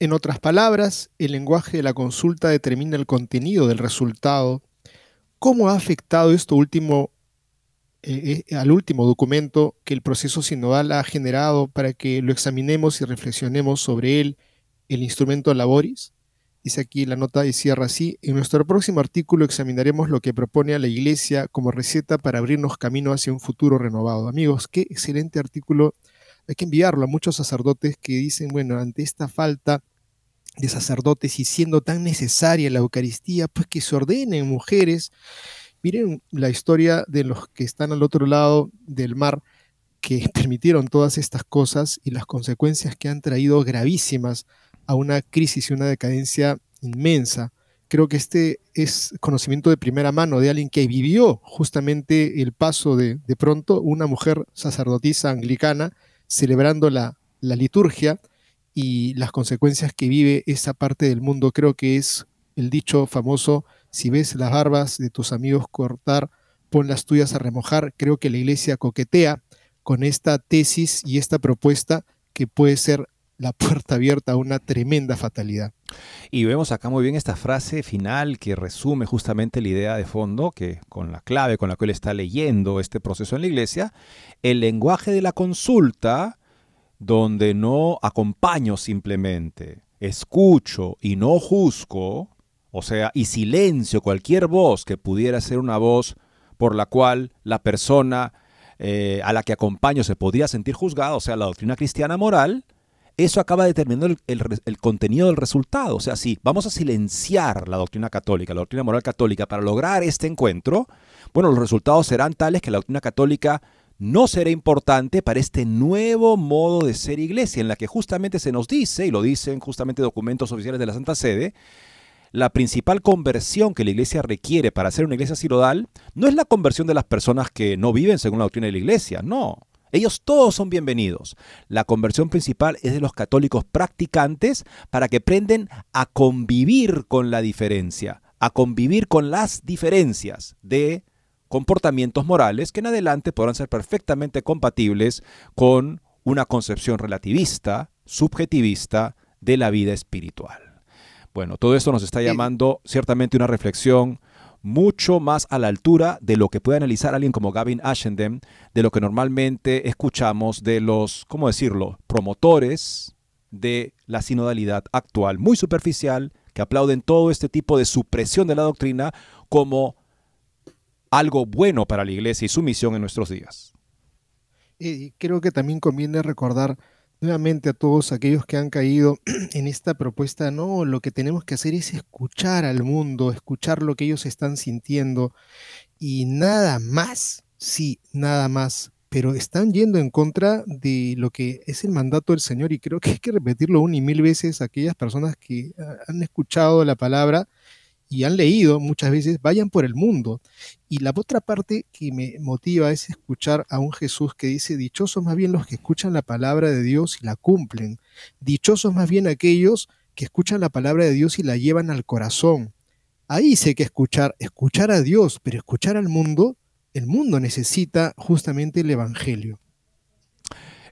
En otras palabras, el lenguaje de la consulta determina el contenido del resultado. ¿Cómo ha afectado esto último eh, eh, al último documento que el proceso sinodal ha generado para que lo examinemos y reflexionemos sobre él, el instrumento laboris? Dice aquí la nota y cierra así. En nuestro próximo artículo examinaremos lo que propone a la Iglesia como receta para abrirnos camino hacia un futuro renovado. Amigos, qué excelente artículo hay que enviarlo a muchos sacerdotes que dicen, bueno, ante esta falta de sacerdotes y siendo tan necesaria la Eucaristía, pues que se ordenen mujeres. Miren la historia de los que están al otro lado del mar, que permitieron todas estas cosas y las consecuencias que han traído gravísimas a una crisis y una decadencia inmensa. Creo que este es conocimiento de primera mano de alguien que vivió justamente el paso de, de pronto, una mujer sacerdotisa anglicana, celebrando la, liturgia y las consecuencias que vive esa parte del mundo. Creo que es el dicho famoso, si ves las barbas de tus amigos cortar, pon las tuyas a remojar. Creo que la iglesia coquetea con esta tesis y esta propuesta que puede ser la puerta abierta a una tremenda fatalidad. Y vemos acá muy bien esta frase final que resume justamente la idea de fondo, que con la clave con la que está leyendo este proceso en la iglesia, el lenguaje de la consulta, donde no acompaño simplemente, escucho y no juzgo, o sea, y silencio cualquier voz que pudiera ser una voz por la cual la persona eh, a la que acompaño se podría sentir juzgada, o sea, la doctrina cristiana moral, eso acaba determinando el, contenido del resultado. O sea, si vamos a silenciar la doctrina católica, la doctrina moral católica, para lograr este encuentro, bueno, los resultados serán tales que la doctrina católica no será importante para este nuevo modo de ser iglesia, en la que justamente se nos dice, y lo dicen justamente documentos oficiales de la Santa Sede, la principal conversión que la iglesia requiere para ser una iglesia sinodal no es la conversión de las personas que no viven según la doctrina de la iglesia, no. Ellos todos son bienvenidos. La conversión principal es de los católicos practicantes para que aprenden a convivir con la diferencia, a convivir con las diferencias de comportamientos morales que en adelante podrán ser perfectamente compatibles con una concepción relativista, subjetivista de la vida espiritual. Bueno, todo esto nos está llamando ciertamente una reflexión mucho más a la altura de lo que puede analizar alguien como Gavin Ashenden, de lo que normalmente escuchamos de los, ¿cómo decirlo?, promotores de la sinodalidad actual, muy superficial, que aplauden todo este tipo de supresión de la doctrina como algo bueno para la iglesia y su misión en nuestros días. Y creo que también conviene recordar nuevamente a todos aquellos que han caído en esta propuesta, no, lo que tenemos que hacer es escuchar al mundo, escuchar lo que ellos están sintiendo y nada más, sí, nada más, pero están yendo en contra de lo que es el mandato del Señor y creo que hay que repetirlo una y mil veces a aquellas personas que han escuchado la palabra y han leído muchas veces, vayan por el mundo. Y la otra parte que me motiva es escuchar a un Jesús que dice, dichosos más bien los que escuchan la palabra de Dios y la cumplen. Dichosos más bien aquellos que escuchan la palabra de Dios y la llevan al corazón. Ahí sé que escuchar, escuchar a Dios, pero escuchar al mundo, el mundo necesita justamente el Evangelio.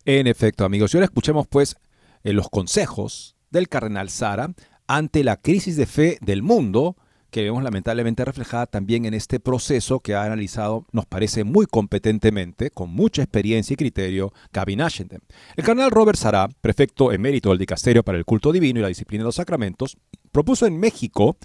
En efecto, amigos, y ahora escuchemos pues eh, los consejos del cardenal Sara ante la crisis de fe del mundo que vemos lamentablemente reflejada también en este proceso que ha analizado, nos parece muy competentemente, con mucha experiencia y criterio, Gavin Ashenden. El cardenal Robert Sará, prefecto emérito del Dicasterio para el Culto Divino y la Disciplina de los Sacramentos, propuso en México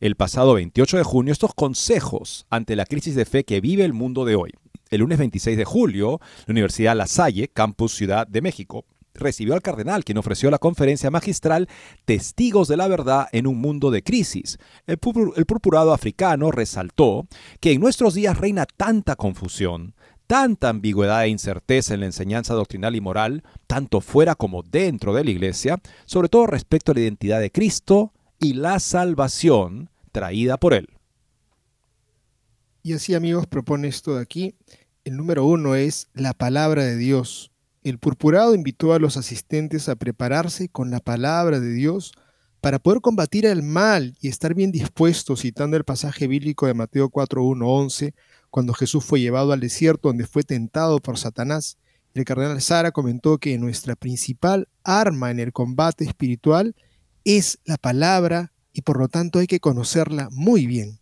el pasado 28 de junio estos consejos ante la crisis de fe que vive el mundo de hoy. El lunes 26 de julio, la Universidad La Salle, Campus Ciudad de México, recibió al cardenal, quien ofreció la conferencia magistral Testigos de la Verdad en un mundo de crisis. El, purpurado africano resaltó que en nuestros días reina tanta confusión, tanta ambigüedad e incerteza en la enseñanza doctrinal y moral, tanto fuera como dentro de la Iglesia, sobre todo respecto a la identidad de Cristo y la salvación traída por Él. Y así amigos propone esto de aquí. El número uno es la palabra de Dios. El purpurado invitó a los asistentes a prepararse con la palabra de Dios para poder combatir el mal y estar bien dispuestos, citando el pasaje bíblico de Mateo 4, 11, cuando Jesús fue llevado al desierto donde fue tentado por Satanás. El cardenal Sara comentó que nuestra principal arma en el combate espiritual es la palabra y por lo tanto hay que conocerla muy bien.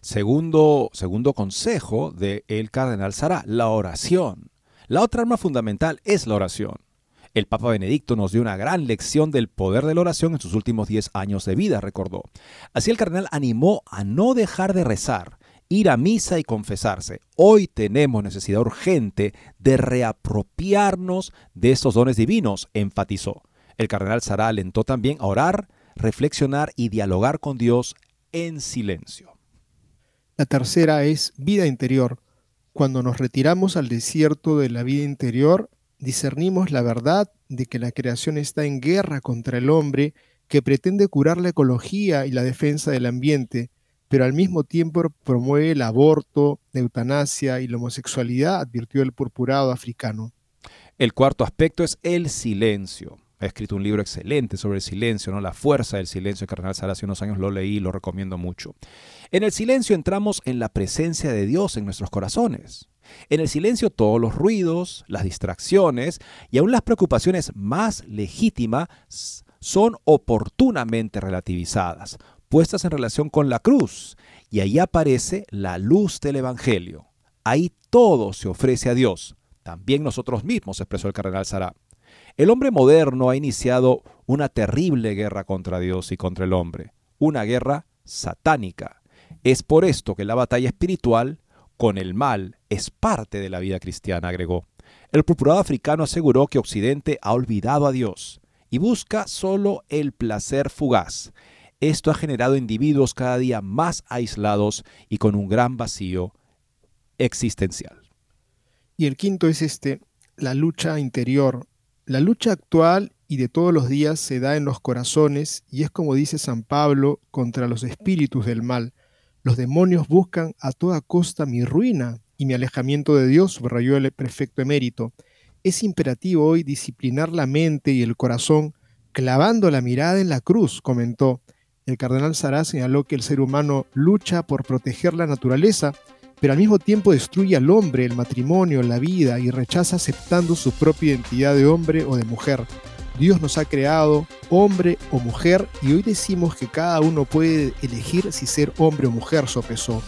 Segundo, segundo consejo del el cardenal Sara, la oración. La otra arma fundamental es la oración. El Papa Benedicto nos dio una gran lección del poder de la oración en sus últimos 10 años de vida, recordó. Así el cardenal animó a no dejar de rezar, ir a misa y confesarse. Hoy tenemos necesidad urgente de reapropiarnos de estos dones divinos, enfatizó. El cardenal Sara alentó también a orar, reflexionar y dialogar con Dios en silencio. La tercera es vida interior. Cuando nos retiramos al desierto de la vida interior, discernimos la verdad de que la creación está en guerra contra el hombre que pretende curar la ecología y la defensa del ambiente, pero al mismo tiempo promueve el aborto, la eutanasia y la homosexualidad, advirtió el purpurado africano. El cuarto aspecto es el silencio ha escrito un libro excelente sobre el silencio, ¿no? La fuerza del silencio. Cardenal Sara hace unos años lo leí y lo recomiendo mucho. En el silencio entramos en la presencia de Dios en nuestros corazones. En el silencio todos los ruidos, las distracciones y aún las preocupaciones más legítimas son oportunamente relativizadas, puestas en relación con la cruz. Y ahí aparece la luz del Evangelio. Ahí todo se ofrece a Dios. También nosotros mismos, expresó el cardenal Sara. El hombre moderno ha iniciado una terrible guerra contra Dios y contra el hombre, una guerra satánica. Es por esto que la batalla espiritual con el mal es parte de la vida cristiana, agregó. El procurado africano aseguró que Occidente ha olvidado a Dios y busca solo el placer fugaz. Esto ha generado individuos cada día más aislados y con un gran vacío existencial. Y el quinto es este, la lucha interior la lucha actual y de todos los días se da en los corazones y es como dice San Pablo contra los espíritus del mal. Los demonios buscan a toda costa mi ruina y mi alejamiento de Dios, subrayó el prefecto emérito. Es imperativo hoy disciplinar la mente y el corazón clavando la mirada en la cruz, comentó. El cardenal Sará señaló que el ser humano lucha por proteger la naturaleza, pero al mismo tiempo destruye al hombre, el matrimonio, la vida y rechaza aceptando su propia identidad de hombre o de mujer. Dios nos ha creado hombre o mujer y hoy decimos que cada uno puede elegir si ser hombre o mujer, sopesó.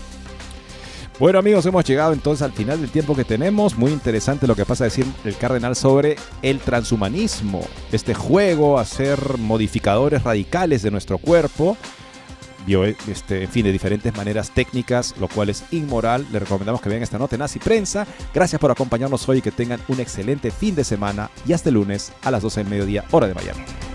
Bueno amigos, hemos llegado entonces al final del tiempo que tenemos. Muy interesante lo que pasa a decir el cardenal sobre el transhumanismo. Este juego, hacer modificadores radicales de nuestro cuerpo. Este, en fin, de diferentes maneras técnicas, lo cual es inmoral. Le recomendamos que vean esta nota en Nazi Prensa. Gracias por acompañarnos hoy y que tengan un excelente fin de semana y hasta el lunes a las 12 del mediodía, hora de Miami.